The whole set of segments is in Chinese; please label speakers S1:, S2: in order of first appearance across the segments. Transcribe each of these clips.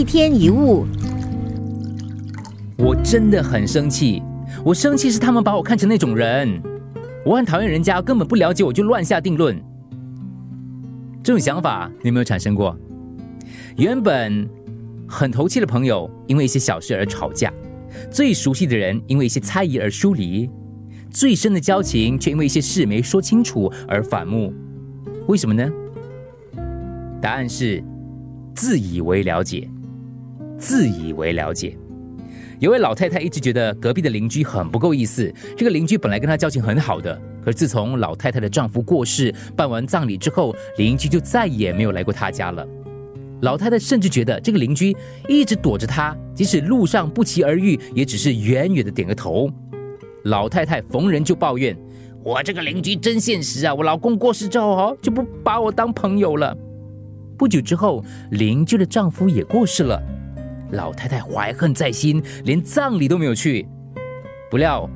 S1: 一天一物，
S2: 我真的很生气。我生气是他们把我看成那种人。我很讨厌人家根本不了解我就乱下定论。这种想法你有没有产生过？原本很投契的朋友，因为一些小事而吵架；最熟悉的人，因为一些猜疑而疏离；最深的交情，却因为一些事没说清楚而反目。为什么呢？答案是自以为了解，自以为了解。有位老太太一直觉得隔壁的邻居很不够意思。这个邻居本来跟她交情很好的，可是自从老太太的丈夫过世、办完葬礼之后，邻居就再也没有来过她家了。老太太甚至觉得这个邻居一直躲着她，即使路上不期而遇，也只是远远的点个头。老太太逢人就抱怨：“我这个邻居真现实啊！我老公过世之后，哈就不把我当朋友了。”不久之后，邻居的丈夫也过世了。老太太怀恨在心，连葬礼都没有去。不料，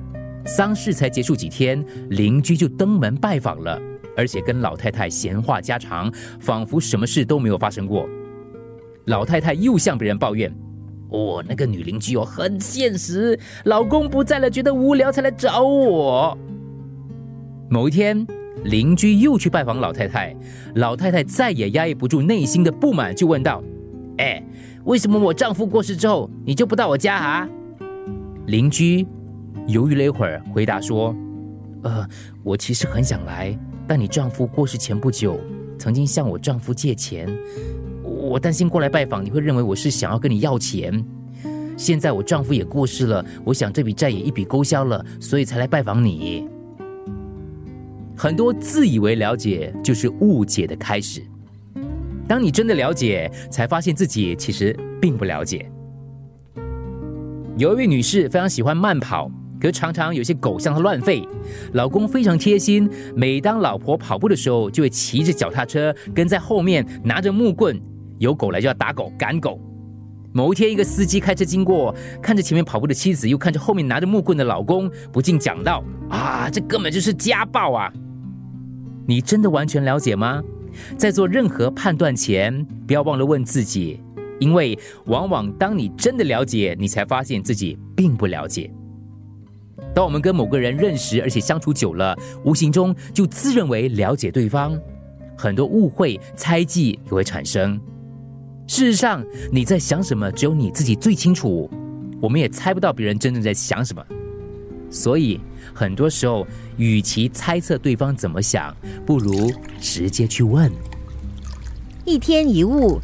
S2: 丧事才结束几天，邻居就登门拜访了，而且跟老太太闲话家常，仿佛什么事都没有发生过。老太太又向别人抱怨：“我那个女邻居哦，很现实，老公不在了，觉得无聊才来找我。”某一天，邻居又去拜访老太太，老太太再也压抑不住内心的不满，就问道：“哎。”为什么我丈夫过世之后你就不到我家啊？邻居犹豫了一会儿，回答说：“呃，我其实很想来，但你丈夫过世前不久曾经向我丈夫借钱，我担心过来拜访你会认为我是想要跟你要钱。现在我丈夫也过世了，我想这笔债也一笔勾销了，所以才来拜访你。很多自以为了解，就是误解的开始。”当你真的了解，才发现自己其实并不了解。有一位女士非常喜欢慢跑，可常常有些狗向她乱吠。老公非常贴心，每当老婆跑步的时候，就会骑着脚踏车跟在后面，拿着木棍，有狗来就要打狗赶狗。某一天，一个司机开车经过，看着前面跑步的妻子，又看着后面拿着木棍的老公，不禁讲道：“啊，这根本就是家暴啊！”你真的完全了解吗？在做任何判断前，不要忘了问自己，因为往往当你真的了解，你才发现自己并不了解。当我们跟某个人认识，而且相处久了，无形中就自认为了解对方，很多误会、猜忌也会产生。事实上，你在想什么，只有你自己最清楚。我们也猜不到别人真正在想什么。所以，很多时候，与其猜测对方怎么想，不如直接去问。
S1: 一天一物。